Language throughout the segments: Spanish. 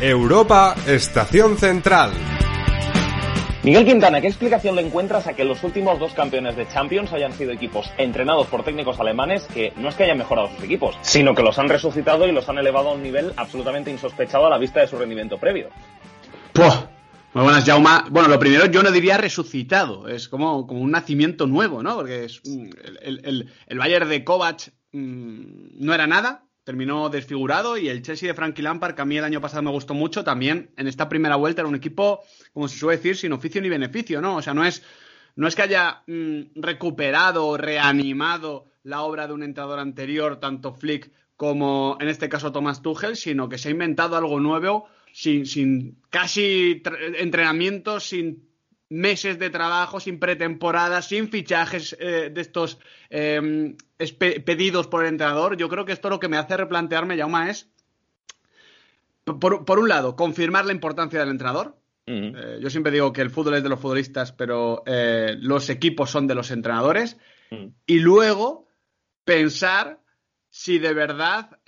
Europa, Estación Central. Miguel Quintana, ¿qué explicación le encuentras a que los últimos dos campeones de Champions hayan sido equipos entrenados por técnicos alemanes que no es que hayan mejorado sus equipos, sino que los han resucitado y los han elevado a un nivel absolutamente insospechado a la vista de su rendimiento previo? Puh, muy buenas, Jauma. Bueno, lo primero yo no diría resucitado, es como, como un nacimiento nuevo, ¿no? Porque es, mm, el, el, el Bayern de Kovac mmm, no era nada, terminó desfigurado y el Chelsea de Frankie Lampard, que a mí el año pasado me gustó mucho, también en esta primera vuelta era un equipo, como se suele decir, sin oficio ni beneficio, ¿no? O sea, no es, no es que haya mmm, recuperado o reanimado la obra de un entrenador anterior, tanto Flick como en este caso Thomas Tuchel, sino que se ha inventado algo nuevo sin, sin casi entrenamientos, sin meses de trabajo, sin pretemporada, sin fichajes eh, de estos eh, pedidos por el entrenador. Yo creo que esto lo que me hace replantearme, Yauma, es, por, por un lado, confirmar la importancia del entrenador. Uh -huh. eh, yo siempre digo que el fútbol es de los futbolistas, pero eh, los equipos son de los entrenadores. Uh -huh. Y luego, pensar si de verdad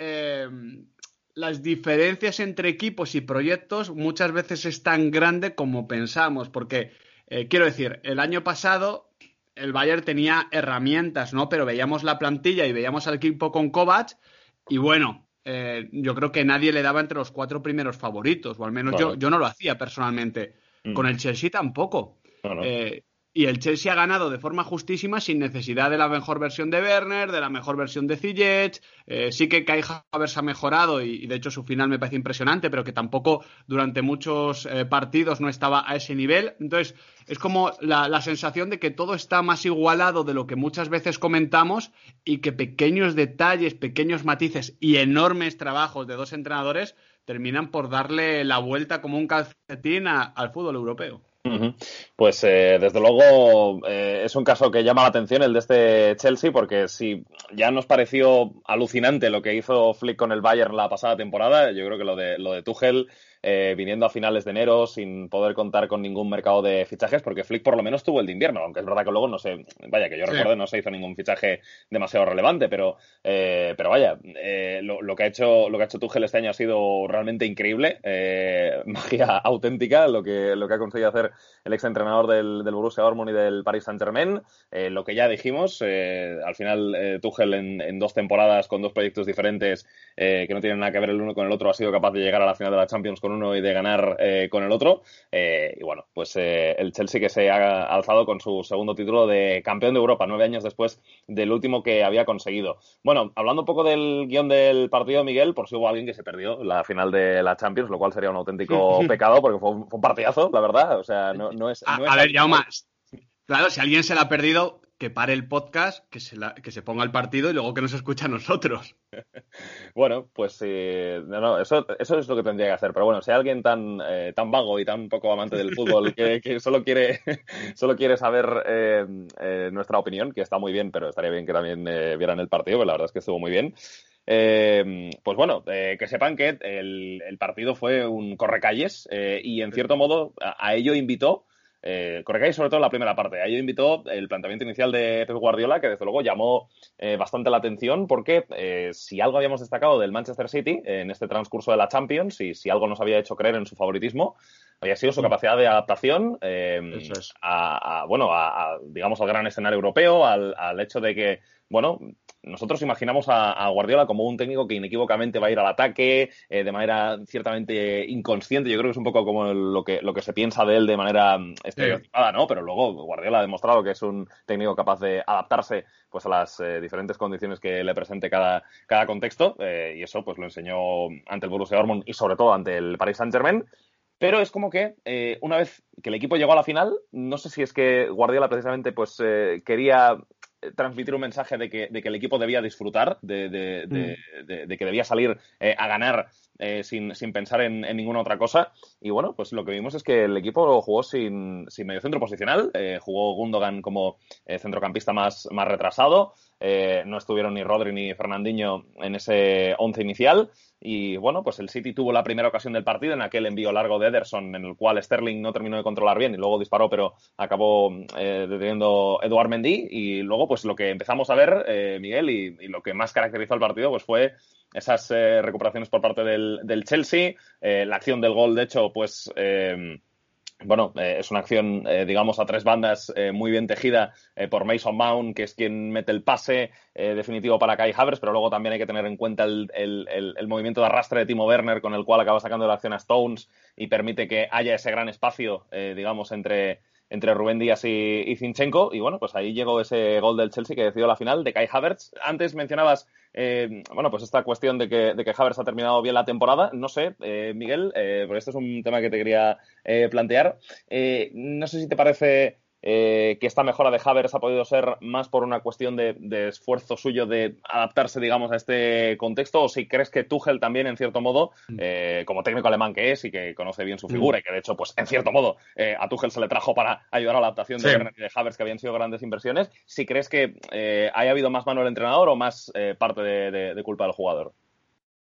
las diferencias entre equipos y proyectos muchas veces es tan grande como pensamos, porque eh, quiero decir, el año pasado el Bayern tenía herramientas, ¿no? Pero veíamos la plantilla y veíamos al equipo con Kovac y bueno, eh, yo creo que nadie le daba entre los cuatro primeros favoritos, o al menos yo, yo, no lo hacía personalmente. Mm. Con el Chelsea tampoco. No. Eh, y el Chelsea ha ganado de forma justísima sin necesidad de la mejor versión de Werner, de la mejor versión de Ziyech. Eh, sí que Kai Havertz ha mejorado y, de hecho su final me parece impresionante, pero que tampoco durante muchos eh, partidos no estaba a ese nivel. Entonces es como la, la, sensación de que todo está más igualado de lo que muchas veces comentamos y que pequeños detalles, pequeños matices y enormes trabajos de dos entrenadores terminan por darle la vuelta como un calcetín al fútbol europeo. Pues eh, desde luego eh, es un caso que llama la atención el de este Chelsea porque si ya nos pareció alucinante lo que hizo Flick con el Bayern la pasada temporada, yo creo que lo de, lo de Tuchel eh, viniendo a finales de enero sin poder contar con ningún mercado de fichajes, porque Flick por lo menos tuvo el de invierno, aunque es verdad que luego no sé, vaya, que yo sí. recuerdo no se hizo ningún fichaje demasiado relevante, pero, eh, pero vaya, eh, lo, lo, que ha hecho, lo que ha hecho Tuchel este año ha sido realmente increíble, eh, magia auténtica, lo que, lo que ha conseguido hacer el exentrenador del, del Borussia Dortmund y del Paris Saint-Germain, eh, lo que ya dijimos, al final Tuchel en, en, dos temporadas con dos proyectos diferentes que no tienen nada que ver el uno con el otro ha sido capaz de llegar a la final de la Champions con uno y de ganar eh, con el otro. Eh, y bueno, pues eh, el Chelsea que se ha alzado con su segundo título de campeón de Europa, nueve años después del último que había conseguido. Bueno, hablando un poco del guion del partido, Miguel, por si hubo alguien que se perdió la final de la Champions, lo cual sería un auténtico pecado porque fue un, fue un, partidazo, la verdad. O sea, no, no es. A, no es a ver, ya más. Claro, si alguien se la ha perdido, que pare el podcast, que se, que se ponga el partido y luego que nos escuche a nosotros. bueno, pues eh, no, no, eso, eso es lo que tendría que hacer. Pero bueno, si hay alguien tan, eh, tan vago y tan poco amante del fútbol que, solo, quiere, solo quiere saber eh, eh, nuestra opinión, que está muy bien, pero estaría bien que también vieran el partido, que la verdad es que estuvo muy bien. Pues bueno, que sepan que el, el, partido fue un correcalles eh, y en cierto modo a ello invitó eh, Correcáis sobre todo en la primera parte. Ahí invitó el planteamiento inicial de Pep Guardiola, que desde luego llamó eh, bastante la atención, porque eh, si algo habíamos destacado del Manchester City en este transcurso de la Champions, y si algo nos había hecho creer en su favoritismo, había sido su capacidad de adaptación es. a, a, bueno, a, a, digamos, al gran escenario europeo, al, al hecho de que bueno, nosotros imaginamos a, a, Guardiola como un técnico que inequívocamente va a ir al ataque eh, de manera ciertamente inconsciente. Yo creo que es un poco como lo que, lo que se piensa de él de manera mm, estereotipada, ¿no? Pero luego Guardiola ha demostrado que es un técnico capaz de adaptarse pues, a las eh, diferentes condiciones que le presente cada, cada contexto. Eh, y eso pues lo enseñó ante el Borussia Dortmund y sobre todo ante el Paris Saint-Germain. Pero es como que eh, una vez que el equipo llegó a la final, no sé si es que Guardiola precisamente pues eh, quería transmitir un mensaje de que, el equipo debía disfrutar, de, mm. que debía salir a ganar sin, pensar en, ninguna otra cosa. Y bueno, pues lo que vimos es que el equipo jugó sin, sin medio centro posicional, jugó Gundogan como centrocampista más, más retrasado. Eh, no estuvieron ni Rodri ni Fernandinho en ese once inicial. Y bueno, pues el City tuvo la primera ocasión del partido en aquel envío largo de Ederson, en el cual Sterling no terminó de controlar bien y luego disparó, pero acabó eh, deteniendo Eduard Mendy. Y luego, pues lo que empezamos a ver, eh, Miguel, y, lo que más caracterizó el partido, pues fue esas recuperaciones por parte del, del Chelsea, la acción del gol, de hecho, pues bueno, eh, es una acción, eh, digamos, a tres bandas eh, muy bien tejida por Mason Mount, que es quien mete el pase definitivo para Kai Havertz, pero luego también hay que tener en cuenta el, el, movimiento de arrastre de Timo Werner, con el cual acaba sacando la acción a Stones y permite que haya ese gran espacio, digamos, entre, entre Rubén Díaz y, Zinchenko. Y bueno, pues ahí llegó ese gol del Chelsea que decidió la final de Kai Havertz. Antes mencionabas, eh, bueno, pues esta cuestión de que, de que Havertz ha terminado bien la temporada. No sé, eh, Miguel, eh, porque este es un tema que te quería plantear. no sé si te parece eh, que esta mejora de Havers ha podido ser más por una cuestión de, esfuerzo suyo de adaptarse, digamos, a este contexto, o si crees que Tuchel también, en cierto modo, mm. eh, como técnico alemán que es y que conoce bien su mm. figura y que, de hecho, pues, en cierto modo, eh, a Tuchel se le trajo para ayudar a la adaptación de de Havers, que habían sido grandes inversiones, si crees que haya habido más mano del entrenador o más parte de, culpa del jugador.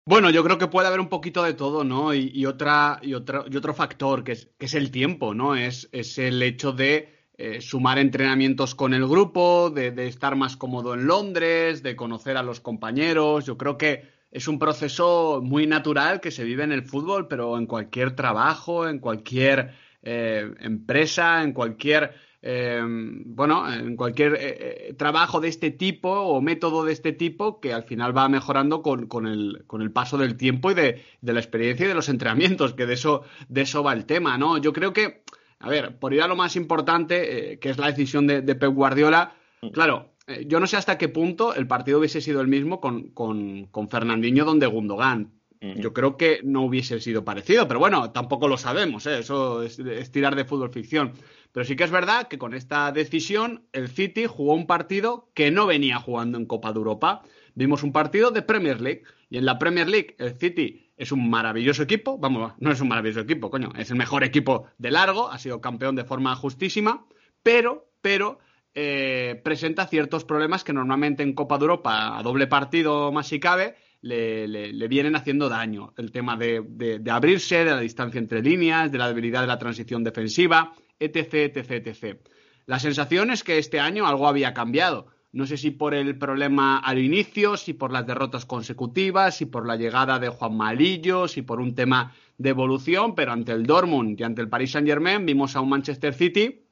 Bueno, yo creo que puede haber un poquito de todo, ¿no? Y, otra, y, otro, y otro factor, que es, que es el tiempo, ¿no? Es, es el hecho de eh, sumar entrenamientos con el grupo, de, estar más cómodo en Londres, de conocer a los compañeros. Yo creo que es un proceso muy natural que se vive en el fútbol, pero en cualquier trabajo, en cualquier eh, empresa, en cualquier eh, bueno, en cualquier trabajo de este tipo o método de este tipo que al final va mejorando con, el, con el, paso del tiempo y de, de, la experiencia y de los entrenamientos, que de eso, de eso va el tema, ¿no? Yo creo que a ver, por ir a lo más importante, eh, que es la decisión de, Pep Guardiola, mm. claro, eh, yo no sé hasta qué punto el partido hubiese sido el mismo con, con, Fernandinho donde Gundogan. Mm. Yo creo que no hubiese sido parecido, pero bueno, tampoco lo sabemos, ¿eh? eso es, es, tirar de fútbol ficción. Pero sí que es verdad que con esta decisión el City jugó un partido que no venía jugando en Copa de Europa. Vimos un partido de Premier League y en la Premier League el City es un maravilloso equipo, vamos, no es un maravilloso equipo, coño, es el mejor equipo de largo, ha sido campeón de forma justísima, pero, pero eh, presenta ciertos problemas que normalmente en Copa de Europa, a doble partido más si cabe, le, vienen haciendo daño. El tema de, de, abrirse, de la distancia entre líneas, de la debilidad de la transición defensiva, etc, etc, etc. La sensación es que este año algo había cambiado. No sé si por el problema al inicio, si por las derrotas consecutivas, si por la llegada de Juan Malillo, si por un tema de evolución, pero ante el Dortmund y ante el Paris Saint-Germain vimos a un Manchester City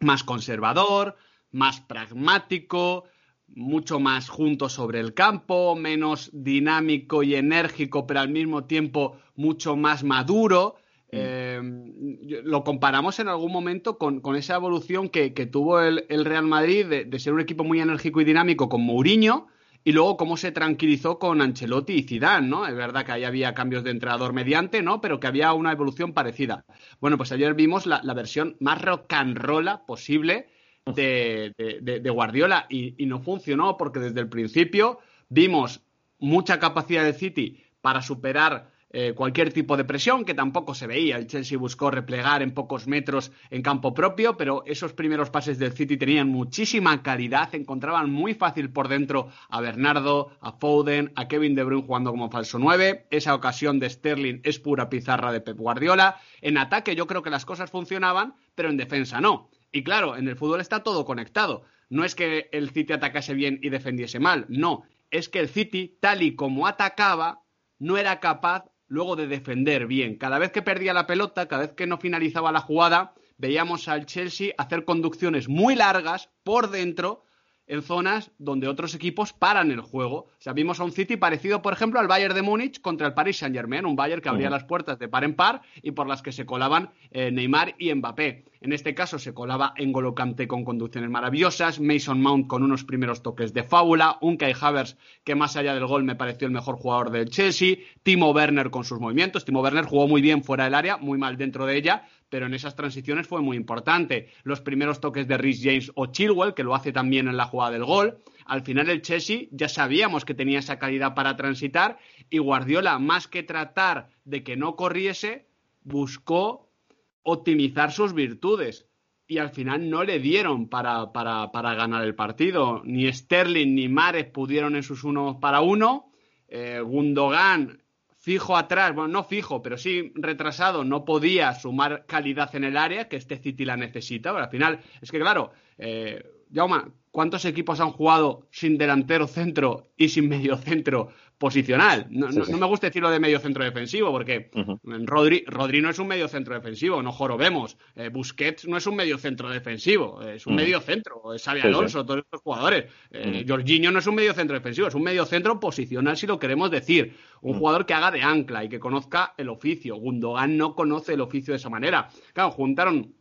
más conservador, más pragmático, mucho más junto sobre el campo, menos dinámico y enérgico, pero al mismo tiempo mucho más maduro. Eh, lo comparamos en algún momento con, esa evolución que, tuvo el, Real Madrid de, ser un equipo muy enérgico y dinámico con Mourinho y luego cómo se tranquilizó con Ancelotti y Zidane, ¿no? Es verdad que ahí había cambios de entrenador mediante, ¿no? Pero que había una evolución parecida. Bueno, pues ayer vimos la, versión más rock and roll posible de, de Guardiola y, y no funcionó porque desde el principio vimos mucha capacidad de City para superar eh, cualquier tipo de presión, que tampoco se veía. El Chelsea buscó replegar en pocos metros en campo propio, pero esos primeros pases del City tenían muchísima calidad, encontraban muy fácil por dentro a Bernardo, a Foden, a Kevin De Bruyne jugando como falso 9. Esa ocasión de Sterling es pura pizarra de Pep Guardiola. En ataque yo creo que las cosas funcionaban, pero en defensa no. Y claro, en el fútbol está todo conectado. No es que el City atacase bien y defendiese mal, no. Es que el City, tal y como atacaba, no era capaz luego de defender bien. Cada vez que perdía la pelota, cada vez que no finalizaba la jugada, veíamos al Chelsea hacer conducciones muy largas por dentro en zonas donde otros equipos paran el juego. Sea, vimos a un City parecido, por ejemplo, al Bayern de Múnich contra el Paris Saint-Germain, un Bayern que abría las puertas de par en par y por las que se colaban eh, Neymar y Mbappé. En este caso se colaba en Kanté con conducciones maravillosas, Mason Mount con unos primeros toques de fábula, un Kai Havers que más allá del gol me pareció el mejor jugador del Chelsea, Timo Werner con sus movimientos. Timo Werner jugó muy bien fuera del área, muy mal dentro de ella, pero en esas transiciones fue muy importante. Los primeros toques de Rhys James o Chilwell, que lo hace también en la jugada del gol. Al final el Chelsea ya sabíamos que tenía esa calidad para transitar y Guardiola, más que tratar de que no corriese, buscó optimizar sus virtudes y al final no le dieron para, para, ganar el partido. Ni Sterling ni Mares pudieron en sus uno para uno. Eh, Gundogan fijo atrás, bueno, no fijo, pero sí retrasado, no podía sumar calidad en el área, que este City la necesita. Pero al final, es que claro, eh, Jauma, ¿cuántos equipos han jugado sin delantero centro y sin medio centro posicional. No, me gusta decirlo de medio centro defensivo, porque Rodri, no es un medio centro defensivo, no jorobemos. Eh, Busquets no es un medio centro defensivo, es un medio centro. Es Xavi Alonso, todos estos jugadores. Eh, Jorginho no es un medio centro defensivo, es un medio centro posicional, si lo queremos decir. Un jugador que haga de ancla y que conozca el oficio. Gundogan no conoce el oficio de esa manera. Claro, juntaron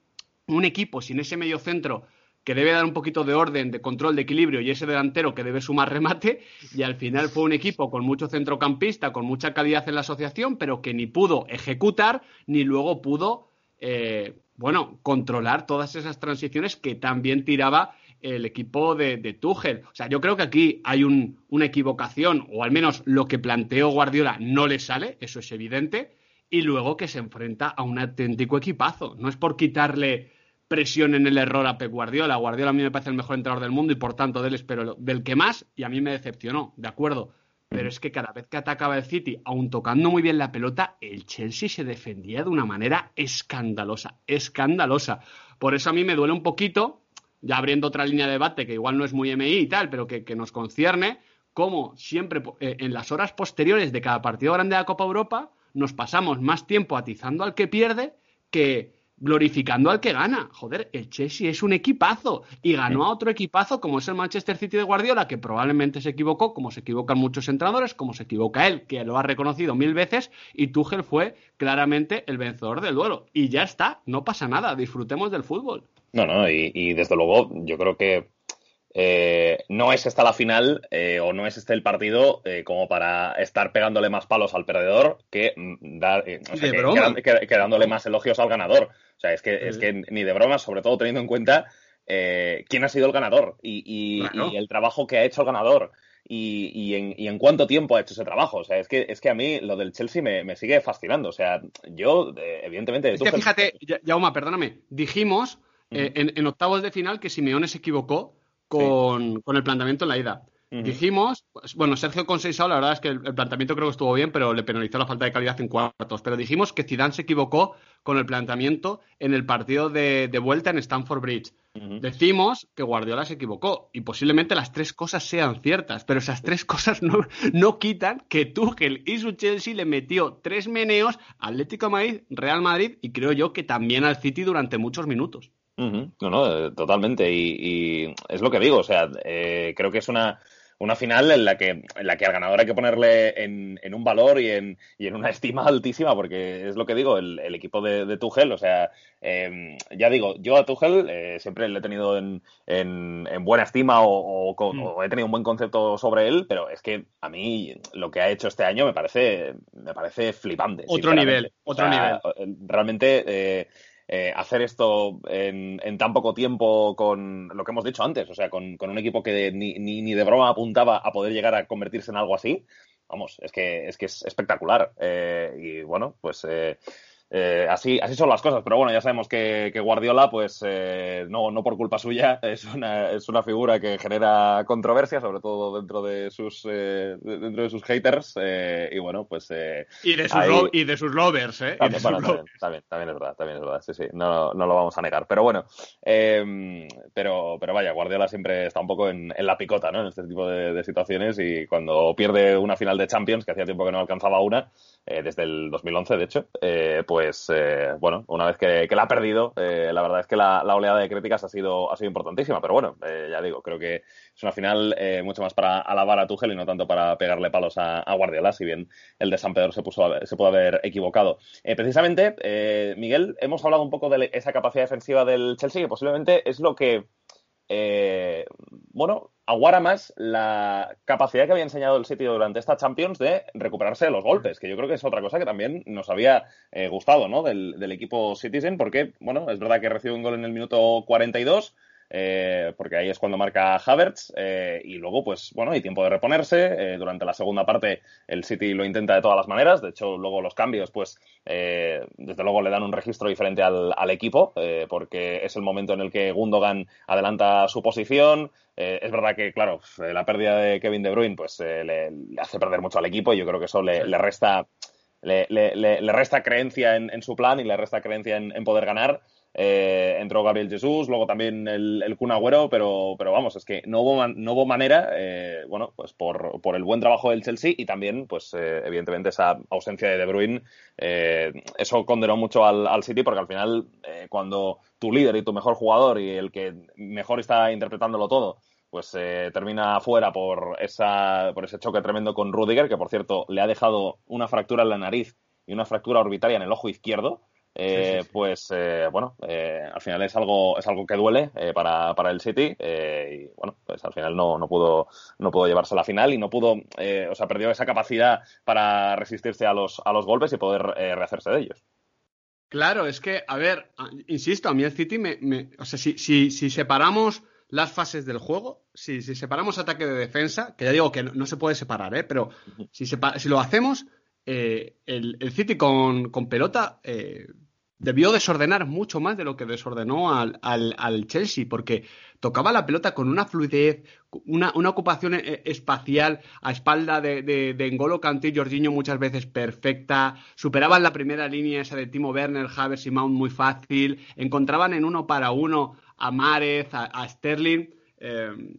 un equipo sin ese medio centro que debe dar un poquito de orden, de control, de equilibrio y ese delantero que debe sumar remate y al final fue un equipo con mucho centrocampista, con mucha calidad en la asociación, pero que ni pudo ejecutar ni luego pudo, eh, bueno, controlar todas esas transiciones que también tiraba el equipo de, de Tuchel. O sea, yo creo que aquí hay una equivocación, o al menos lo que planteó Guardiola no le sale, eso es evidente, y luego que se enfrenta a un auténtico equipazo. No es por quitarle presión en el error a Pep Guardiola. Guardiola a mí me parece el mejor entrenador del mundo y por tanto de él espero del que más y a mí me decepcionó, de acuerdo. Pero es que cada vez que atacaba el City, aun tocando muy bien la pelota, el Chelsea se defendía de una manera escandalosa, escandalosa. Por eso a mí me duele un poquito, ya abriendo otra línea de debate que igual no es muy MI y tal, pero que, nos concierne, como siempre eh, en las horas posteriores de cada partido grande de la Copa Europa nos pasamos más tiempo atizando al que pierde que glorificando al que gana. Joder, el Chelsea es un equipazo y ganó a otro equipazo como es el Manchester City de Guardiola, que probablemente se equivocó, como se equivocan muchos entrenadores, como se equivoca él, que lo ha reconocido mil veces, y Tuchel fue claramente el vencedor del duelo. Y ya está, no pasa nada, disfrutemos del fútbol. No, no, y desde luego yo creo que eh, no es esta la final eh, o no es este el partido eh, como para estar pegándole más palos al perdedor que, mm, dar, que, dándole más elogios al ganador. O sea, es que, es que ni de broma, sobre todo teniendo en cuenta quién ha sido el ganador y, el trabajo que ha hecho el ganador. Y, en, cuánto tiempo ha hecho ese trabajo. O sea, es que, es que a mí lo del Chelsea me, sigue fascinando. O sea, yo, evidentemente. Es que fíjate, Jauma, perdóname, dijimos en, en, octavos de final que Simeone se equivocó con, el planteamiento en la ida. Dijimos, pues, bueno, Sergio Consensado, la verdad es que el, planteamiento creo que estuvo bien, pero le penalizó la falta de calidad en cuartos. Pero dijimos que Zidane se equivocó con el planteamiento en el partido de, vuelta en Stamford Bridge. Decimos que Guardiola se equivocó y posiblemente las tres cosas sean ciertas, pero esas tres cosas no, no quitan que Tuchel y su Chelsea le metió tres meneos Atlético de Madrid, Real Madrid y creo yo que también al City durante muchos minutos. No, no, eh, totalmente. Y, es lo que digo, o sea, eh, creo que es una, una final en la que, en la que al ganador hay que ponerle en, en un valor y en, y en, una estima altísima, porque es lo que digo, el, equipo de, de, Tuchel, o sea, em, ya digo, yo a Tuchel eh, siempre le he tenido en, en, buena estima o, mm. o, he tenido un buen concepto sobre él, pero es que a mí lo que ha hecho este año me parece, me parece flipante. Otro nivel, otro nivel. Realmente eh, hacer esto en, tan poco tiempo con lo que hemos dicho antes, o sea, con, un equipo que ni, ni, de broma apuntaba a poder llegar a convertirse en algo así, vamos, es que es, que es espectacular. Eh, y bueno, pues eh, eh, así, así son las cosas, pero bueno, ya sabemos que, Guardiola, pues eh, no, no por culpa suya, es una, es una figura que genera controversia, sobre todo dentro de sus eh, dentro de sus haters, y bueno, pues y de sus y de sus lovers, ¿eh? También, también, también, es verdad, también es verdad, sí, sí, no, no lo vamos a negar, pero bueno, pero, pero vaya, Guardiola siempre está un poco en, en la picota, ¿no? En este tipo de, de, situaciones y cuando pierde una final de Champions, que hacía tiempo que no alcanzaba una, desde el 2011, de hecho, pues pues eh, bueno, una vez que, la ha perdido, eh, la verdad es que la, oleada de críticas ha sido, ha sido importantísima. Pero bueno, eh, ya digo, creo que es una final mucho más para alabar a Tuchel y no tanto para pegarle palos a, Guardiola, si bien el de San Pedro se, se pudo haber equivocado. precisamente, Miguel, hemos hablado un poco de esa capacidad defensiva del Chelsea, que posiblemente es lo que eh, bueno, aguara más la capacidad que había enseñado el City durante esta Champions de recuperarse de los golpes, que yo creo que es otra cosa que también nos había eh, gustado, ¿no? Del, del, equipo Citizen, porque, bueno, es verdad que recibe un gol en el minuto 42, eh, porque ahí es cuando marca Havertz, eh, y luego, pues bueno, hay tiempo de reponerse. Eh, durante la segunda parte, el City lo intenta de todas las maneras. De hecho, luego los cambios, pues desde luego le dan un registro diferente al, al equipo, porque es el momento en el que Gundogan adelanta su posición. es verdad que, claro, la pérdida de Kevin De Bruyne, pues le, hace perder mucho al equipo, y yo creo que eso le, le resta. Le, le, resta creencia en, en, su plan y le resta creencia en, en poder ganar. Eh, entró Gabriel Jesús, luego también el, el pero, pero vamos, es que no hubo, no hubo manera, eh, bueno, pues por, por, el buen trabajo del Chelsea y también, pues eh, evidentemente esa ausencia de De Bruyne, eh, eso condenó mucho al, al City porque al final cuando tu líder y tu mejor jugador y el que mejor está interpretándolo todo, pues termina fuera por, esa, por ese choque tremendo con Rudiger, que por cierto le ha dejado una fractura en la nariz y una fractura orbitaria en el ojo izquierdo. Eh, pues eh, bueno, eh, al final es algo, es algo que duele eh, para, para, el City y bueno, pues al final no, no, pudo, no pudo llevarse a la final y no pudo, o sea, perdió esa capacidad para resistirse a los, a los golpes y poder rehacerse de ellos. Claro, es que, a ver, insisto, a mí el City me, me o sea, si, si, si, separamos las fases del juego, si, si separamos ataque de defensa, que ya digo que no, no se puede separar, ¿eh? pero si, separa, si lo hacemos, eh, el, el, City con, con pelota eh, debió desordenar mucho más de lo que desordenó al, al, al, Chelsea, porque tocaba la pelota con una fluidez, una, una ocupación eh, espacial a espalda de, de, de N'Golo Kanté y Jorginho muchas veces perfecta, superaban la primera línea esa de Timo Werner, Havers y Mount muy fácil, encontraban en uno para uno a Márez, a, a Sterling. Eh,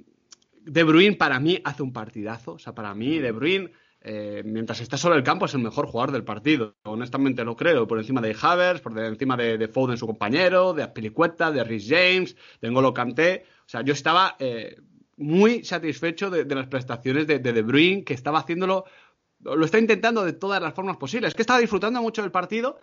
de Bruyne para mí hace un partidazo, o sea, para mí De Bruyne eh, mientras está solo el campo es el mejor jugador del partido. Honestamente lo creo, por encima de Havers, por encima de, de Foden, su compañero, de Aspilicueta, de Rhys James, de N'Golo Kanté. O sea, yo estaba eh, muy satisfecho de, de las prestaciones de, de, De Bruyne, que estaba haciéndolo, lo está intentando de todas las formas posibles. Que estaba disfrutando mucho del partido.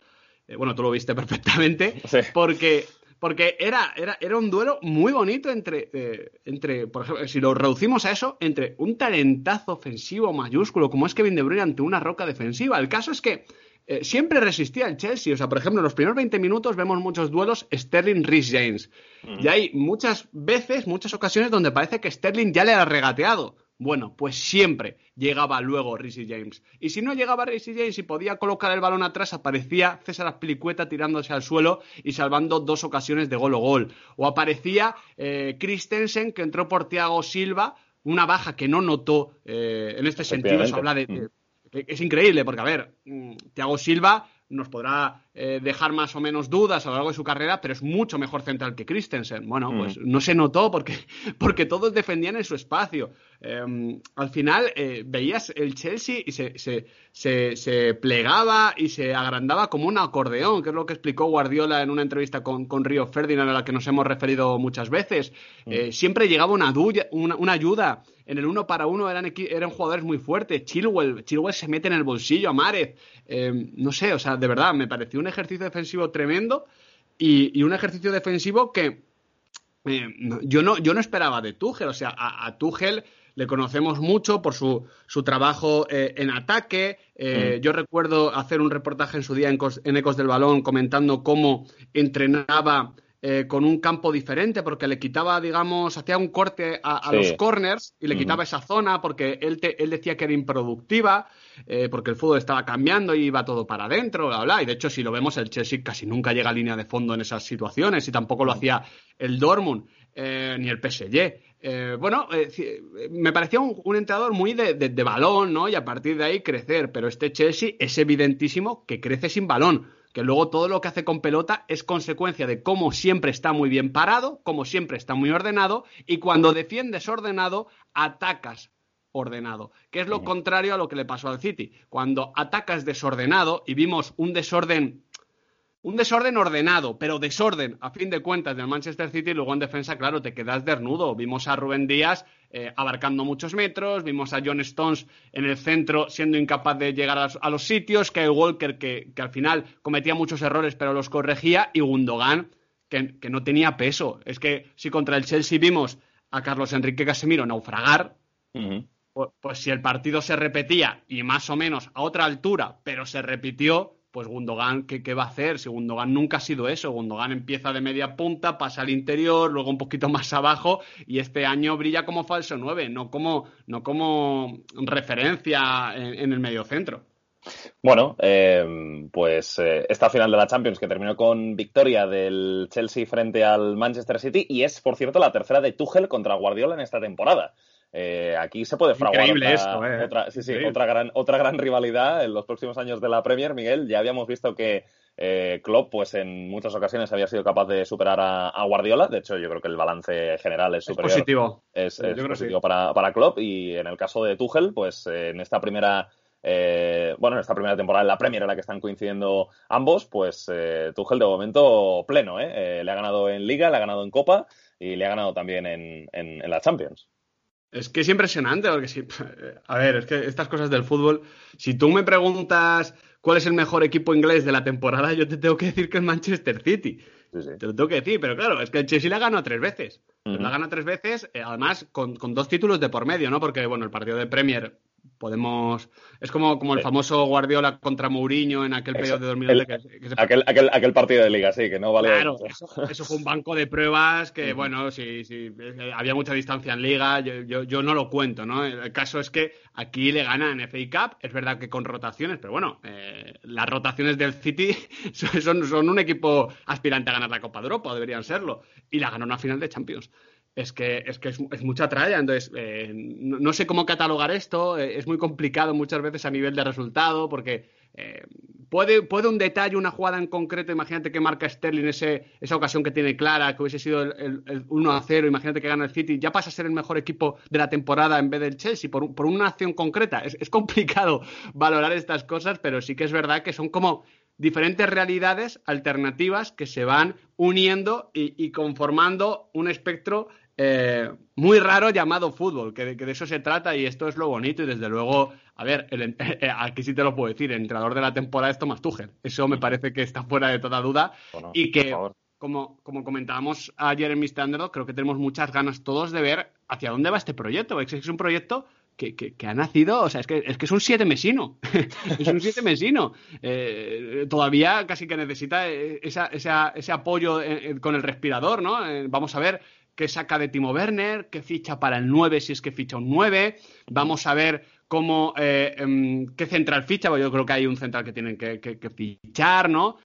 Eh, bueno, tú lo viste perfectamente, sí. porque porque era, era, era un duelo muy bonito entre, eh, entre, por ejemplo, si lo reducimos a eso, entre un talentazo ofensivo mayúsculo como es Kevin De Bruyne ante una roca defensiva. El caso es que eh, siempre resistía el Chelsea. O sea, por ejemplo, en los primeros 20 minutos vemos muchos duelos Sterling Rhys James. Mm. Y hay muchas veces, muchas ocasiones donde parece que Sterling ya le ha regateado. Bueno, pues siempre llegaba luego Rhys James. Y si no llegaba Rhys James y podía colocar el balón atrás, aparecía César Aspilicueta tirándose al suelo y salvando dos ocasiones de gol o gol. O aparecía eh, Christensen, que entró por Thiago Silva, una baja que no notó eh, en este sentido. Se habla de, de, es increíble, porque a ver, mm, Thiago Silva nos podrá eh, dejar más o menos dudas a lo largo de su carrera, pero es mucho mejor central que Christensen. Bueno, pues mm. no se notó porque, porque todos defendían en su espacio. Eh, al final eh, veías el Chelsea y se, se, se, se, plegaba y se agrandaba como un acordeón, que es lo que explicó Guardiola en una entrevista con, con Río Ferdinand, a la que nos hemos referido muchas veces. Mm. siempre llegaba una, una, una ayuda en el uno para uno eran, eran jugadores muy fuertes. Chilwell, Chilwell se mete en el bolsillo a Márez. Eh, no sé, o sea, de verdad, me pareció un ejercicio defensivo tremendo y, y un ejercicio defensivo que eh, yo, no, yo no esperaba de Tuchel. O sea, a, a Tuchel le conocemos mucho por su, su trabajo eh, en ataque. Eh, mm. Yo recuerdo hacer un reportaje en su día en, en Ecos del Balón comentando cómo entrenaba eh, con un campo diferente, porque le quitaba, digamos, hacía un corte a, a sí. los corners y le quitaba uh -huh. esa zona porque él, te, él, decía que era improductiva, eh, porque el fútbol estaba cambiando y iba todo para adentro, bla, bla. Y de hecho, si lo vemos, el Chelsea casi nunca llega a línea de fondo en esas situaciones y tampoco lo hacía el Dortmund eh, ni el PSG. Bueno, me parecía un, un entrenador muy de, de, de, balón, ¿no? Y a partir de ahí crecer. Pero este Chelsea es evidentísimo que crece sin balón que luego todo lo que hace con pelota es consecuencia de cómo siempre está muy bien parado, cómo siempre está muy ordenado, y cuando defiendes ordenado, atacas ordenado, que es lo contrario a lo que le pasó al City. Cuando atacas desordenado, y vimos un desorden un desorden ordenado, pero desorden, a fin de cuentas, del Manchester City, luego en defensa, claro, te quedas desnudo. Vimos a Rubén Díaz eh, abarcando muchos metros, vimos a John Stones en el centro siendo incapaz de llegar a, a los sitios, Kyle Walker que, que, al final cometía muchos errores pero los corregía, y Gundogan que, no tenía peso. Es que si contra el Chelsea vimos a Carlos Enrique Casemiro naufragar, pues, pues, si el partido se repetía y más o menos a otra altura, pero se repitió, pues Gundogan, ¿qué, va a hacer? Si Gundogan nunca ha sido eso. Gundogan empieza de media punta, pasa al interior, luego un poquito más abajo y este año brilla como falso 9, no como, no como referencia en, en el medio centro. Bueno, eh, pues eh, esta final de la Champions que terminó con victoria del Chelsea frente al Manchester City y es, por cierto, la tercera de Tuchel contra Guardiola en esta temporada. Eh, aquí se puede fraguar otra, esto, otra, sí, sí, otra, gran, otra gran rivalidad en los próximos años de la Premier, Miguel. Ya habíamos visto que Klopp, pues en muchas ocasiones había sido capaz de superar a, Guardiola. De hecho, yo creo que el balance general es superior. Es positivo. Es, positivo para, para Klopp. Y en el caso de Tuchel, pues en esta primera eh, bueno, en esta primera temporada en la Premier en la que están coincidiendo ambos, pues eh, Tuchel de momento pleno, ¿eh? Le ha ganado en Liga, le ha ganado en Copa y le ha ganado también en, en, la Champions. Es que es impresionante, porque si, a ver, es que estas cosas del fútbol, si tú me preguntas cuál es el mejor equipo inglés de la temporada, yo te tengo que decir que es Manchester City. Te lo tengo que decir, pero claro, es que el Chelsea la ganado tres veces. La gana tres veces, además con, con, dos títulos de por medio, ¿no? Porque, bueno, el partido de Premier podemos. Es como, como el famoso Guardiola contra Mourinho en aquel periodo de 2011. aquel, aquel, aquel, partido de liga, sí, que no vale. Claro, eso, fue un banco de pruebas que, bueno, sí, sí, había mucha distancia en liga, yo, yo, no lo cuento, ¿no? El caso es que aquí le ganan FA Cup, es verdad que con rotaciones, pero bueno, eh, las rotaciones del City son, son un equipo aspirante a ganar la Copa de Europa, deberían serlo, y la ganó una final de Champions es que es, que es, mucha tralla. Entonces, eh, no, sé cómo catalogar esto. Eh, es muy complicado muchas veces a nivel de resultado porque eh, puede, puede un detalle, una jugada en concreto, imagínate que marca Sterling ese, esa ocasión que tiene clara, que hubiese sido el, 1 a 0, imagínate que gana el City, ya pasa a ser el mejor equipo de la temporada en vez del Chelsea por, por una acción concreta. Es complicado valorar estas cosas, pero sí que es verdad que son como diferentes realidades alternativas que se van uniendo y, conformando un espectro eh, muy raro llamado fútbol, que, de eso se trata y esto es lo bonito y desde luego, a ver, eh, aquí sí te lo puedo decir, el entrenador de la temporada es Thomas Tuchel, eso me parece que está fuera de toda duda y que, como, como comentábamos ayer en Mr. Underdog, creo que tenemos muchas ganas todos de ver hacia dónde va este proyecto, es un proyecto que, ha nacido, o sea, es que es, que es un siete mesino, es un siete mesino. Eh, todavía casi que necesita ese apoyo con el respirador, ¿no? Eh, vamos a ver qué saca de Timo Werner, qué ficha para el 9 si es que ficha un 9, vamos a ver cómo, eh, em, qué central ficha, porque yo creo que hay un central que tienen que, fichar, ¿no?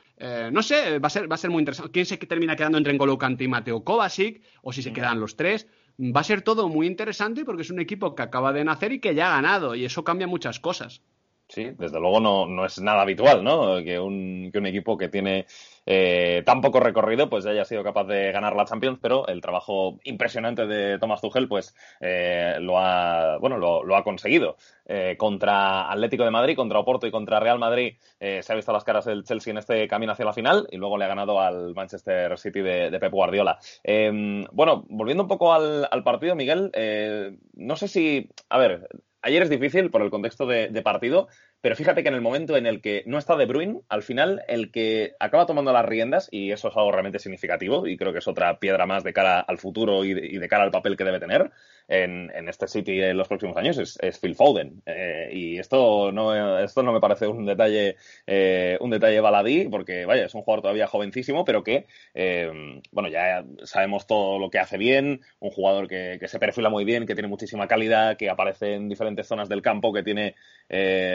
no sé, va a, ser, va a ser muy interesante. ¿Quién se termina quedando entre N'Golo y Mateo Kovacic? O si se quedan los tres va a ser todo muy interesante porque es un equipo que acaba de nacer y que ya ha ganado y eso cambia muchas cosas. Sí, desde luego no, no es nada habitual, ¿no? Que un, que un equipo que tiene eh, tan poco recorrido, pues ya haya sido capaz de ganar la Champions, pero el trabajo impresionante de Thomas Tuchel, pues eh, lo ha, bueno, lo, ha conseguido. Eh, contra Atlético de Madrid, contra Oporto y contra Real Madrid se ha visto las caras del Chelsea en este camino hacia la final y luego le ha ganado al Manchester City de, Pep Guardiola. bueno, volviendo un poco al, al partido, Miguel, no sé si, a ver, ayer es difícil por el contexto de, partido, pero fíjate que en el momento en el que no está De Bruyne, al final el que acaba tomando las riendas, y eso es algo realmente significativo, y creo que es otra piedra más de cara al futuro y de, cara al papel que debe tener en, este City en los próximos años, es, Phil Foden. Eh, y esto no, esto no me parece un detalle, eh, un detalle baladí, porque vaya, es un jugador todavía jovencísimo, pero que, eh, bueno, ya sabemos todo lo que hace bien, un jugador que, que se perfila muy bien, que tiene muchísima calidad, que aparece en diferentes zonas del campo, que tiene,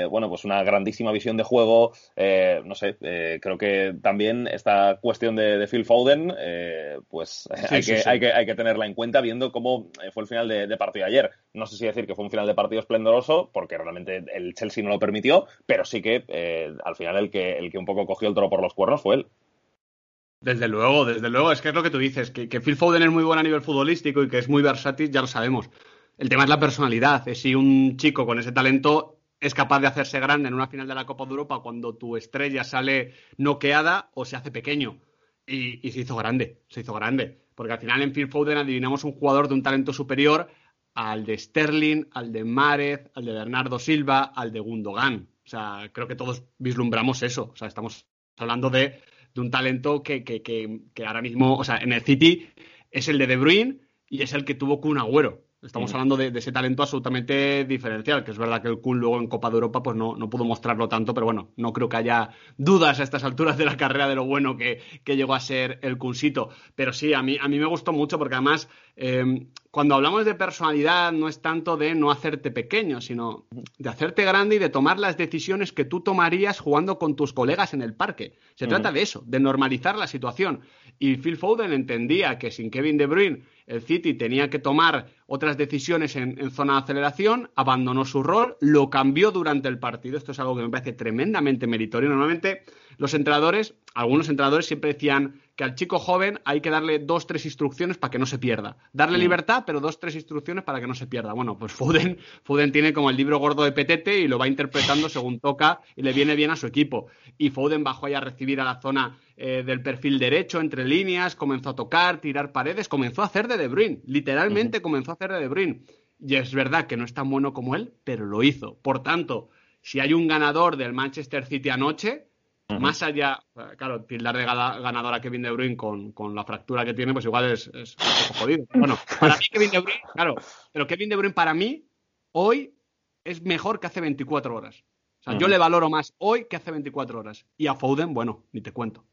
bueno, pues una grandísima visión de juego. Eh, no sé, eh, creo que también esta cuestión de, Phil Foden, eh, pues hay, que, Hay, que, hay, que, tenerla en cuenta viendo cómo fue el final de, partido ayer. No sé si decir que fue un final de partido esplendoroso, porque realmente el Chelsea no lo permitió, pero sí que al final el que, el que un poco cogió el toro por los cuernos fue él. Desde luego, desde luego, es que es lo que tú dices, que, que Phil Foden es muy bueno a nivel futbolístico y que es muy versátil, ya lo sabemos. El tema es la personalidad, es si un chico con ese talento es capaz de hacerse grande en una final de la Copa de Europa cuando tu estrella sale noqueada o se hace pequeño. Y, se hizo grande, se hizo grande. Porque al final en Phil Foden adivinamos un jugador de un talento superior al de Sterling, al de Márez, al de Bernardo Silva, al de Gundogan. O sea, creo que todos vislumbramos eso. O sea, estamos hablando de de un talento que, que, que, que, ahora mismo, o sea, en el City es el de De Bruyne y es el que tuvo Kun Agüero. Estamos hablando de, ese talento absolutamente diferencial, que es verdad que el Kun luego en Copa de Europa pues no, no, pudo mostrarlo tanto, pero bueno, no creo que haya dudas a estas alturas de la carrera de lo bueno que, que llegó a ser el Kunsito. Pero sí, a mí, a mí me gustó mucho porque además eh, cuando hablamos de personalidad no es tanto de no hacerte pequeño, sino de hacerte grande y de tomar las decisiones que tú tomarías jugando con tus colegas en el parque. Se trata de eso, de normalizar la situación. Y Phil Foden entendía que sin Kevin De Bruyne el City tenía que tomar otras decisiones en, zona de aceleración, abandonó su rol, lo cambió durante el partido. Esto es algo que me parece tremendamente meritorio. Normalmente los entrenadores, algunos entrenadores siempre decían que al chico joven hay que darle dos, tres instrucciones para que no se pierda. Darle mm. libertad, pero dos, tres instrucciones para que no se pierda. Bueno, pues Foden, Foden tiene como el libro gordo de Petete y lo va interpretando según toca y le viene bien a su equipo. Y Foden bajó ahí a recibir a la zona eh, del perfil derecho, entre líneas, comenzó a tocar, tirar paredes, comenzó a hacer de De Bruyne. Literalmente comenzó a hacer de De Bruyne. Y es verdad que no es tan bueno como él, pero lo hizo. Por tanto, si hay un ganador del Manchester City anoche, más allá, claro, tildar de ganador a Kevin De Bruyne con, con, la fractura que tiene, pues igual es, es jodido. Bueno, para mí Kevin De Bruyne, claro, pero Kevin De Bruyne para mí hoy es mejor que hace 24 horas. O sea, yo le valoro más hoy que hace 24 horas. Y a Foden, bueno, ni te cuento.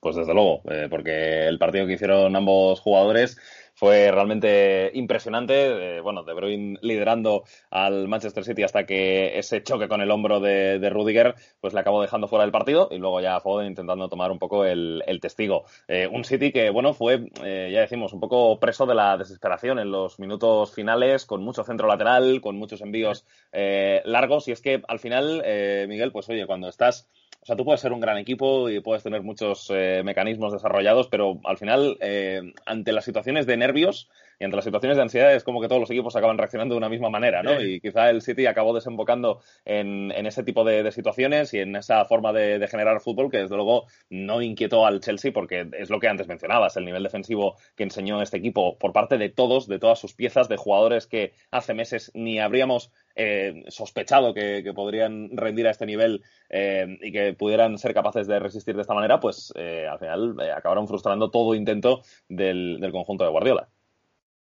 Pues desde luego, eh, porque el partido que hicieron ambos jugadores fue realmente impresionante. Eh, bueno, De Bruyne liderando al Manchester City hasta que ese choque con el hombro de, Rudiger pues le acabó dejando fuera del partido y luego ya Foden intentando tomar un poco el, testigo. Eh, un City que, bueno, fue, eh, ya decimos, un poco preso de la desesperación en los minutos finales, con mucho centro lateral, con muchos envíos largos y es que al final, Miguel, pues oye, cuando estás o sea, tú puedes ser un gran equipo y puedes tener muchos eh, mecanismos desarrollados, pero al final, eh, ante las situaciones de nervios y ante las situaciones de ansiedad, es como que todos los equipos acaban reaccionando de una misma manera, ¿no? Y quizá el City acabó desembocando en, ese tipo de, situaciones y en esa forma de, generar fútbol que, desde luego, no inquietó al Chelsea porque es lo que antes mencionabas, el nivel defensivo que enseñó este equipo por parte de todos, de todas sus piezas, de jugadores que hace meses ni habríamos eh, sospechado que, podrían rendir a este nivel eh, y que pudieran ser capaces de resistir de esta manera, pues eh, al final acabaron frustrando todo intento del, conjunto de Guardiola.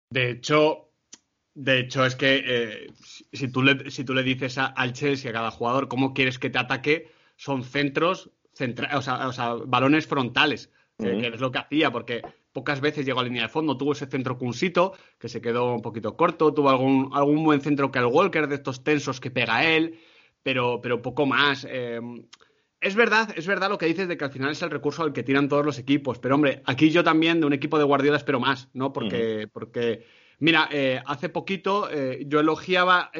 De hecho, de hecho, es que si, tú le, si tú le dices al Chelsea, a cada jugador, cómo quieres que te ataque, son centros, o, sea, balones frontales, que es lo que hacía, porque pocas veces llegó a línea de fondo. Tuvo ese centro Cunsito, que se quedó un poquito corto. Tuvo algún, algún buen centro que el Walker, de estos tensos que pega él, pero, pero poco más. Eh, es verdad, es verdad lo que dices de que al final es el recurso al que tiran todos los equipos. Pero hombre, aquí yo también de un equipo de Guardiola espero más, ¿no? Porque, porque mira, eh, hace poquito eh, yo elogiaba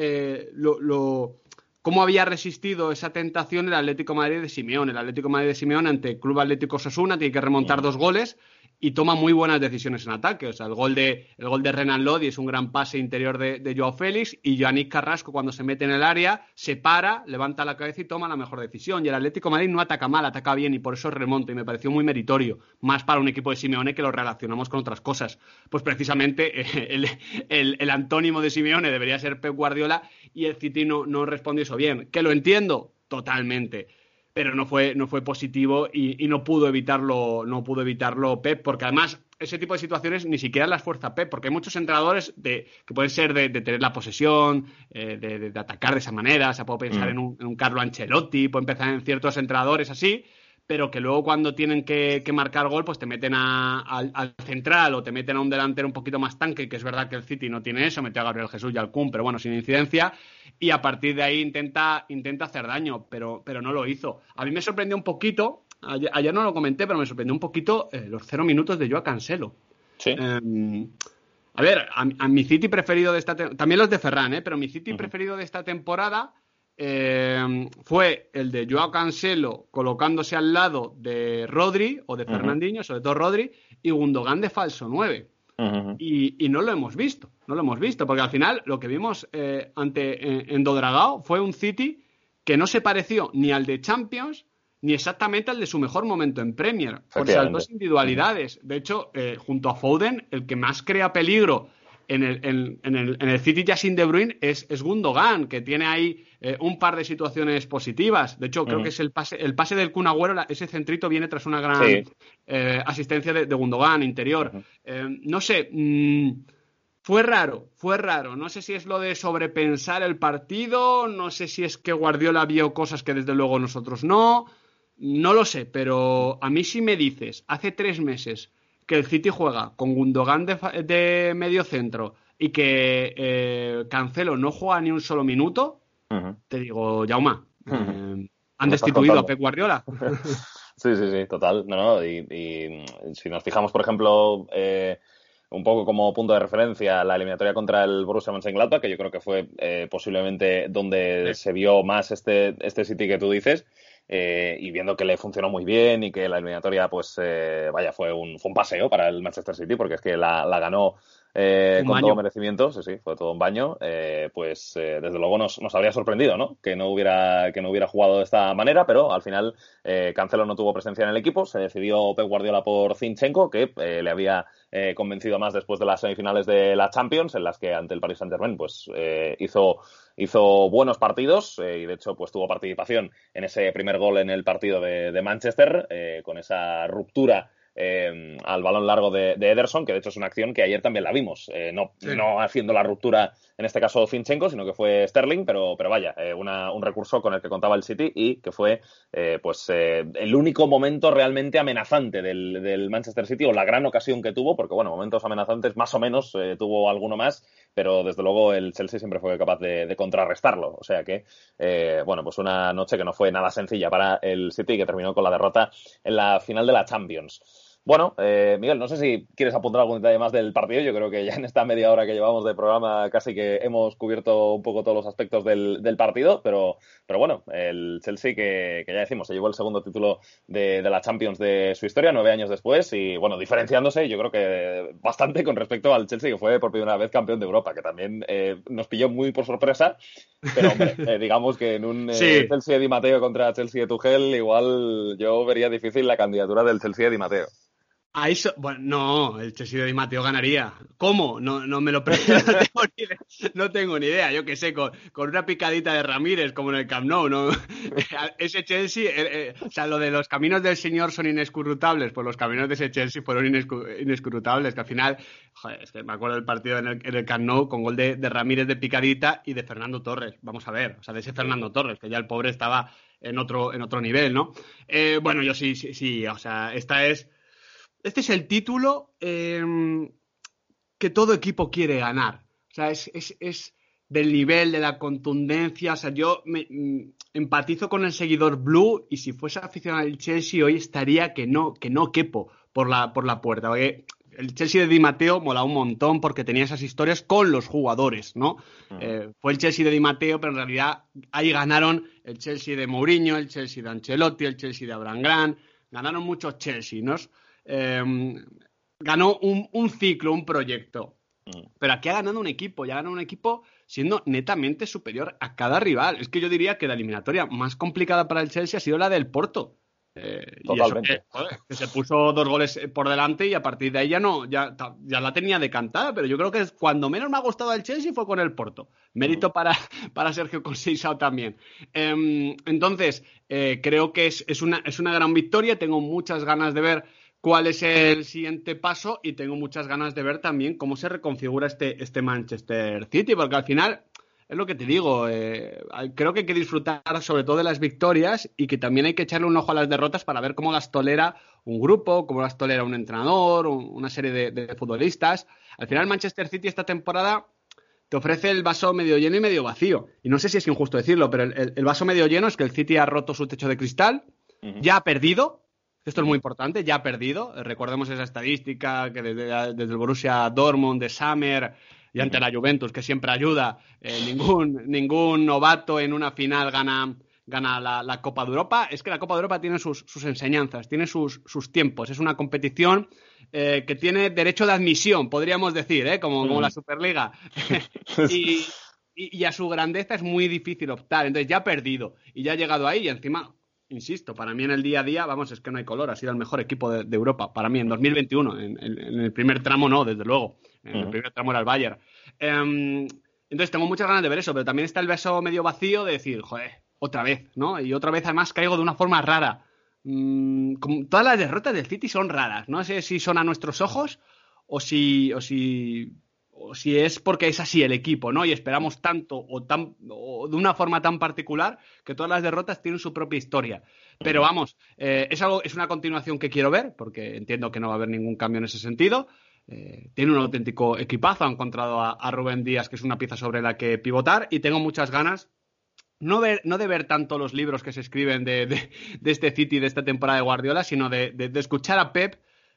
lo, cómo había resistido esa tentación el Atlético Madrid de Simeón. El Atlético Madrid de Simeón ante el Club Atlético Sasuna tiene que remontar dos goles y toma muy buenas decisiones en ataque. O sea, el gol de, el gol de Renan Lodi es un gran pase interior de, Joao Félix y Yannick Carrasco cuando se mete en el área se para, levanta la cabeza y toma la mejor decisión. Y el Atlético Madrid no ataca mal, ataca bien y por eso remonta y me pareció muy meritorio, más para un equipo de Simeone que lo relacionamos con otras cosas. Pues precisamente el, el, antónimo de Simeone debería ser Pep Guardiola y el City no, no respondió eso bien. ¿Que lo entiendo? Totalmente pero no fue, no fue positivo y, no pudo evitarlo, no pudo evitarlo Pep, porque además ese tipo de situaciones ni siquiera las fuerza Pep, porque hay muchos entrenadores de, que pueden ser de, tener la posesión, eh, de, atacar de esa manera, o sea, puedo pensar mm. en, un, en un Carlo Ancelotti, puedo empezar en ciertos entrenadores así, pero que luego cuando tienen que, marcar gol, pues te meten al central o te meten a un delantero un poquito más tanque, que es verdad que el City no tiene eso, metió a Gabriel Jesús y al Kun, pero bueno, sin incidencia, y a partir de ahí intenta, intenta hacer daño, pero, pero no lo hizo. A mí me sorprendió un poquito, ayer, no lo comenté, pero me sorprendió un poquito eh, los cero minutos de Joao Cancelo. Sí. Em, a ver, a, mi City preferido de esta también los de Ferran, ¿eh? pero mi City preferido de esta temporada eh, fue el de Joao Cancelo colocándose al lado de Rodri o de Fernandinho, sobre todo Rodri, y Gundogan de falso 9. y, no lo hemos visto, no lo hemos visto, porque al final lo que vimos eh, ante en, Dodragao fue un City que no se pareció ni al de Champions ni exactamente al de su mejor momento en Premier, por esas dos individualidades. De hecho, eh, junto a Foden, el que más crea peligro en el, en, el, en el City ya sin De Bruyne es, es Gundogan, que tiene ahí eh, un par de situaciones positivas. De hecho, creo que es el pase, el pase del Kun Agüero, ese centrito viene tras una gran eh, asistencia de, Gundogan interior. no sé, mm, fue raro, fue raro. No sé si es lo de sobrepensar el partido, no sé si es que Guardiola vio cosas que desde luego nosotros no. No lo sé, pero a mí si me dices, hace tres meses que el City juega con Gundogan de, medio centro y que eh, Cancelo no juega ni un solo minuto, te digo, Jauma, eh, han destituido a Pep Guardiola. sí, sí, sí, total. No, no, y, si nos fijamos, por ejemplo, eh, un poco como punto de referencia la eliminatoria contra el Borussia Mönchengladbach, que yo creo que fue posiblemente donde se vio más este, este City que tú dices. Eh, y viendo que le funcionó muy bien y que la eliminatoria, pues, eh, vaya, fue un, fue un paseo para el Manchester City, porque es que la, la ganó eh, con todo merecimiento, sí, sí, fue todo un baño, eh, pues eh, desde luego nos, nos, habría sorprendido, ¿no? Que no hubiera, que no hubiera jugado de esta manera, pero al final Cancelo no tuvo presencia en el equipo, se decidió Pep Guardiola por Zinchenko, que le había convencido más después de las semifinales de la Champions, en las que ante el Paris Saint Germain, pues hizo, hizo buenos partidos y de hecho pues tuvo participación en ese primer gol en el partido de, de Manchester, con esa ruptura eh, al balón largo de, Ederson, que de hecho es una acción que ayer también la vimos, eh, no, no, haciendo la ruptura, en este caso Finchenko, sino que fue Sterling, pero, pero vaya, eh, un recurso con el que contaba el City y que fue pues el único momento realmente amenazante del, Manchester City o la gran ocasión que tuvo, porque bueno, momentos amenazantes más o menos tuvo alguno más, pero desde luego el Chelsea siempre fue capaz de, de contrarrestarlo, o sea que bueno, pues una noche que no fue nada sencilla para el City que terminó con la derrota en la final de la Champions. Bueno, eh, Miguel, no sé si quieres apuntar algún detalle más del partido. Yo creo que ya en esta media hora que llevamos de programa casi que hemos cubierto un poco todos los aspectos del, partido, pero, pero bueno, el Chelsea que, ya decimos, se llevó el segundo título de, la Champions de su historia nueve años después y bueno, diferenciándose yo creo que bastante con respecto al Chelsea que fue por primera vez campeón de Europa, que también eh, nos pilló muy por sorpresa, pero hombre, eh, digamos que en un Chelsea de Di Mateo contra Chelsea de Tuchel igual yo vería difícil la candidatura del Chelsea de Di Mateo. Ahí bueno, no, el Chelsea de Di Matteo ganaría. ¿Cómo? No, no me lo no, ni idea, no tengo ni idea. Yo qué sé, con, una picadita de Ramírez, como en el Camp Nou, ¿no? ese Chelsea, eh, eh, o sea, lo de los caminos del señor son inescrutables, pues los caminos de ese Chelsea fueron inescrutables, que al final, joder, es que me acuerdo del partido en el, en Camp Nou con gol de, Ramírez de picadita y de Fernando Torres. Vamos a ver, o sea, de ese Fernando Torres, que ya el pobre estaba en otro, en otro nivel, ¿no? Eh, bueno, yo sí, sí, sí, o sea, esta es este es el título em, que todo equipo quiere ganar. O sea, es, del nivel, de la contundencia. O sea, yo me, mm, empatizo con el seguidor Blue y si fuese aficionado al Chelsea hoy estaría que no, que no quepo por la, por la puerta. el Chelsea de Di Matteo mola un montón porque tenía esas historias con los jugadores, ¿no? Eh, fue el Chelsea de Di Matteo, pero en realidad ahí ganaron el Chelsea de Mourinho, el Chelsea de Ancelotti, el Chelsea de Abraham Grant, ganaron muchos Chelsea, ¿no? Em, ganó un, ciclo, un proyecto. Mm. Pero aquí ha ganado un equipo, ya ha ganado un equipo siendo netamente superior a cada rival. Es que yo diría que la eliminatoria más complicada para el Chelsea ha sido la del Porto. Eh, Totalmente. que, se puso dos goles por delante y a partir de ahí ya no, ya, ya la tenía decantada, pero yo creo que cuando menos me ha gustado el Chelsea fue con el Porto. Mérito mm. para, para Sergio Conceição también. Em, entonces, eh, creo que es, es, una, es una gran victoria. Tengo muchas ganas de ver cuál es el siguiente paso y tengo muchas ganas de ver también cómo se reconfigura este, este Manchester City, porque al final es lo que te digo, eh, creo que hay que disfrutar sobre todo de las victorias y que también hay que echarle un ojo a las derrotas para ver cómo las tolera un grupo, cómo las tolera un entrenador, una serie de, futbolistas. Al final Manchester City esta temporada te ofrece el vaso medio lleno y medio vacío. Y no sé si es injusto decirlo, pero el, vaso medio lleno es que el City ha roto su techo de cristal, ya ha perdido, esto es muy importante, ya ha perdido. Recordemos esa estadística que desde, el Borussia Dortmund, de Summer y ante la Juventus, que siempre ayuda, eh, ningún, ningún novato en una final gana, gana la, Copa de Europa. Es que la Copa de Europa tiene sus, enseñanzas, tiene sus, tiempos. Es una competición eh, que tiene derecho de admisión, podríamos decir, ¿eh? como, como la Superliga. y, y, a su grandeza es muy difícil optar. Entonces ya ha perdido y ya ha llegado ahí y encima insisto, para mí en el día a día, vamos, es que no hay color, ha sido el mejor equipo de, Europa, para mí en 2021, en, el primer tramo no, desde luego, en el primer tramo era el Bayern. Em, entonces tengo muchas ganas de ver eso, pero también está el beso medio vacío de decir, joder, otra vez, ¿no? Y otra vez además caigo de una forma rara. Mm, todas las derrotas del City son raras, no sé si son a nuestros ojos o si, o si o si es porque es así el equipo, ¿no? Y esperamos tanto o, tan, de una forma tan particular que todas las derrotas tienen su propia historia. Pero vamos, eh, es, algo, es una continuación que quiero ver, porque entiendo que no va a haber ningún cambio en ese sentido. Eh, tiene un auténtico equipazo, ha encontrado a, Rubén Díaz, que es una pieza sobre la que pivotar, y tengo muchas ganas no, no, de ver tanto los libros que se escriben de, este City, de esta temporada de Guardiola, sino de, escuchar a Pep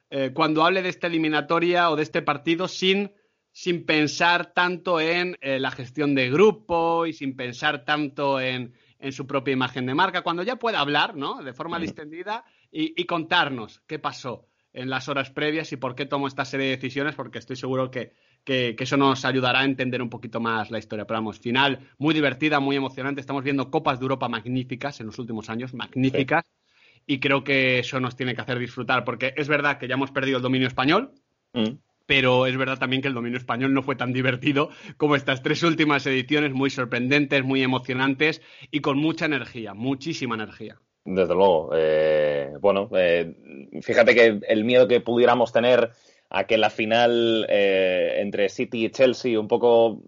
eh, cuando hable de esta eliminatoria o de este partido sin sin pensar tanto en eh, la gestión de grupo y sin pensar tanto en, su propia imagen de marca, cuando ya pueda hablar, ¿no? De forma distendida y, contarnos qué pasó en las horas previas y por qué tomó esta serie de decisiones, porque estoy seguro que, eso nos ayudará a entender un poquito más la historia. Pero vamos, final muy divertida, muy emocionante. Estamos viendo Copas de Europa magníficas en los últimos años, magníficas. Y creo que eso nos tiene que hacer disfrutar, porque es verdad que ya hemos perdido el dominio español. Mm pero es verdad también que el dominio español no fue tan divertido como estas tres últimas ediciones, muy sorprendentes, muy emocionantes y con mucha energía, muchísima energía. Desde luego. Eh, bueno, eh, fíjate que el miedo que pudiéramos tener a que la final eh, entre City y Chelsea, un poco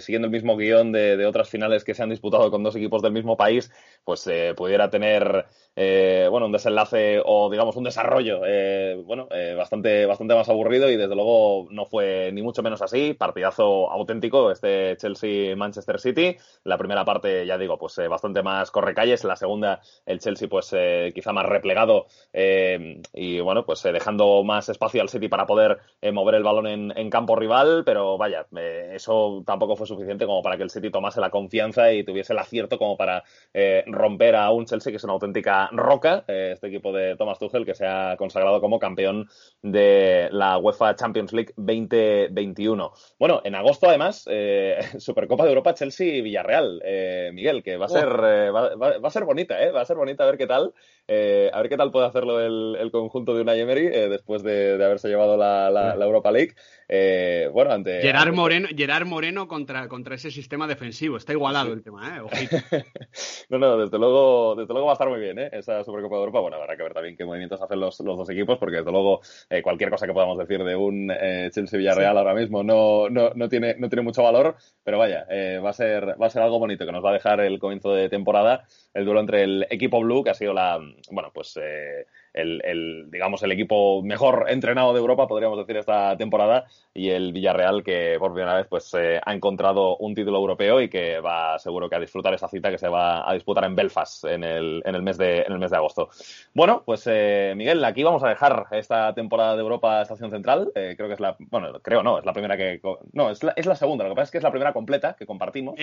siguiendo el mismo guion de, otras finales que se han disputado con dos equipos del mismo país, pues pudiera tener eh, bueno, un desenlace o digamos un desarrollo eh, bueno, eh, bastante, bastante más aburrido y desde luego no fue ni mucho menos así. Partidazo auténtico este Chelsea-Manchester City. La primera parte, ya digo, pues bastante más correcalles. La segunda, el Chelsea pues quizá más replegado y bueno, pues dejando más espacio al City para poder mover el balón en, en, campo rival, pero vaya, eso tampoco fue suficiente como para que el City tomase la confianza y tuviese el acierto como para romper a un Chelsea que es una auténtica Roca, eh, este equipo de Thomas Tuchel que se ha consagrado como campeón de la UEFA Champions League 2021. Bueno, en agosto además, eh, Supercopa de Europa Chelsea-Villarreal, eh, Miguel, que va a ser, va, a ser bonita, va a ser bonita a ver qué tal, a ver qué tal puede hacerlo el, conjunto de Unai Emery después de, haberse llevado la Europa League. Eh, bueno, ante. Gerard Moreno, Gerard Moreno contra, contra ese sistema defensivo. Está igualado el tema, ¿eh? no, no, desde luego, desde luego va a estar muy bien, ¿eh? Esa Supercopa de Europa. Bueno, habrá que ver también qué movimientos hacen los, los dos equipos, porque desde luego eh, cualquier cosa que podamos decir de un eh, Chelsea Villarreal ahora mismo no, no, no, tiene, no tiene mucho valor, pero vaya, va, a ser, va a ser algo bonito que nos va a dejar el comienzo de temporada, el duelo entre el equipo blue, que ha sido la, bueno, pues el, digamos, el equipo mejor entrenado de Europa, podríamos decir, esta temporada, y el Villarreal, que por primera vez pues eh, ha encontrado un título europeo y que va seguro que a disfrutar esa cita que se va a disputar en Belfast en el, en el, mes, de, en el mes de agosto. Bueno, pues eh, Miguel, aquí vamos a dejar esta temporada de Europa Estación Central. Eh, creo que es la, bueno, creo no, es la primera que, no, es la, es la segunda, lo que pasa es que es la primera completa que compartimos.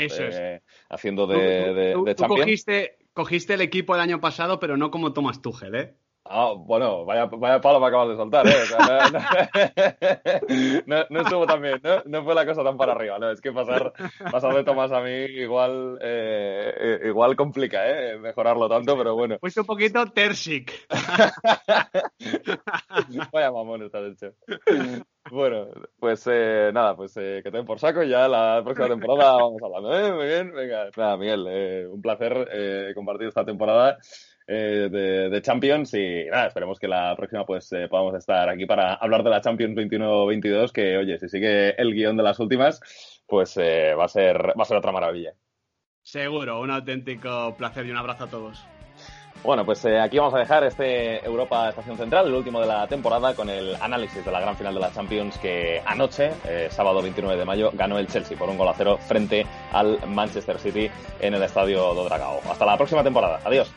Haciendo de, de, Cogiste, cogiste el equipo el año pasado, pero no como Thomas Tuchel, ¿eh? Ah, bueno, vaya, vaya palo me acabas de soltar, ¿eh? no, estuvo tan bien, ¿no? No fue la cosa tan para arriba, ¿no? Es que pasar, pasar de Tomás a mí igual, eh, igual complica, ¿eh? Mejorarlo tanto, pero bueno. Pues un poquito Tersic. vaya mamón estás hecho. Bueno, pues eh, nada, pues eh, que te den por saco y ya la próxima temporada vamos hablando, ¿eh? Muy bien, venga. Nada, Miguel, eh, un placer eh, compartir esta temporada. Eh, de, Champions y nada, esperemos que la próxima pues eh, podamos estar aquí para hablar de la Champions 21-22 que oye, si sigue el guion de las últimas pues eh, va, a ser, va a ser otra maravilla. Seguro, un auténtico placer y un abrazo a todos. Bueno, pues aquí vamos a dejar este Europa Estación Central, el último de la temporada, con el análisis de la gran final de la Champions que anoche, sábado 29 de mayo, ganó el Chelsea por un gol a cero frente al Manchester City en el estadio do Dragao. Hasta la próxima temporada. Adiós.